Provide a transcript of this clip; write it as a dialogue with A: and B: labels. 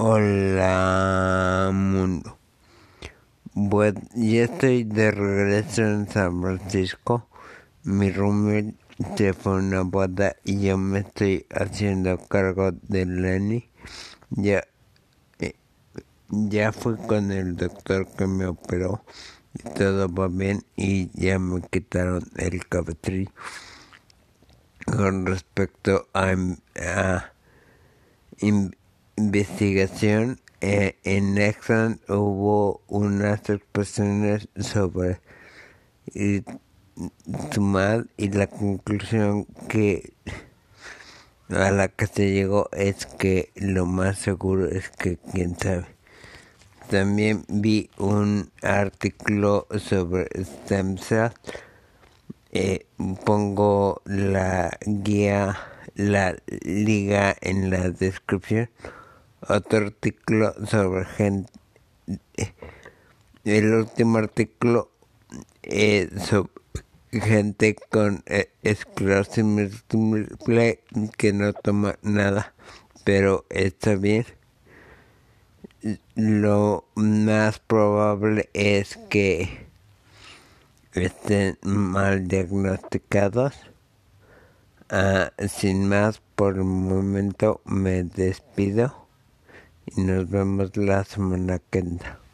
A: Hola mundo. Bueno, ya estoy de regreso en San Francisco. Mi roommate se fue una boda y yo me estoy haciendo cargo de Lenny. Ya, eh, ya fui con el doctor que me operó y todo va bien y ya me quitaron el cabestrillo. Con respecto a, a investigación eh, en Nexon hubo unas expresiones sobre mal y la conclusión que a la que se llegó es que lo más seguro es que quién sabe. También vi un artículo sobre stem cells. Eh, pongo la guía la liga en la descripción. Otro artículo sobre gente. El último artículo es sobre gente con eh, esclerosis múltiple que no toma nada, pero está bien. Lo más probable es que estén mal diagnosticados Ah, sin más, por el momento me despido nos vemos la semana que viene.